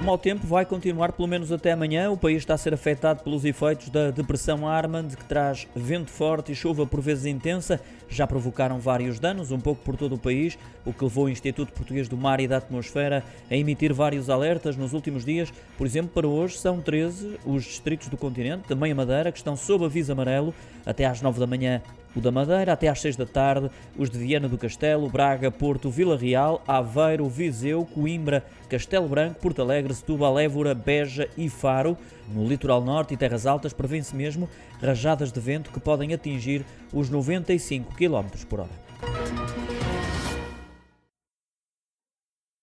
O mau tempo vai continuar pelo menos até amanhã. O país está a ser afetado pelos efeitos da depressão Armand, que traz vento forte e chuva por vezes intensa. Já provocaram vários danos, um pouco por todo o país, o que levou o Instituto Português do Mar e da Atmosfera a emitir vários alertas nos últimos dias. Por exemplo, para hoje são 13 os distritos do continente, também a Madeira, que estão sob aviso amarelo até às 9 da manhã o da Madeira até às 6 da tarde, os de Viana do Castelo, Braga, Porto, Vila Real, Aveiro, Viseu, Coimbra, Castelo Branco, Porto Alegre, Setúbal, Évora, Beja e Faro. No litoral norte e terras altas prevê-se mesmo rajadas de vento que podem atingir os 95 km por hora.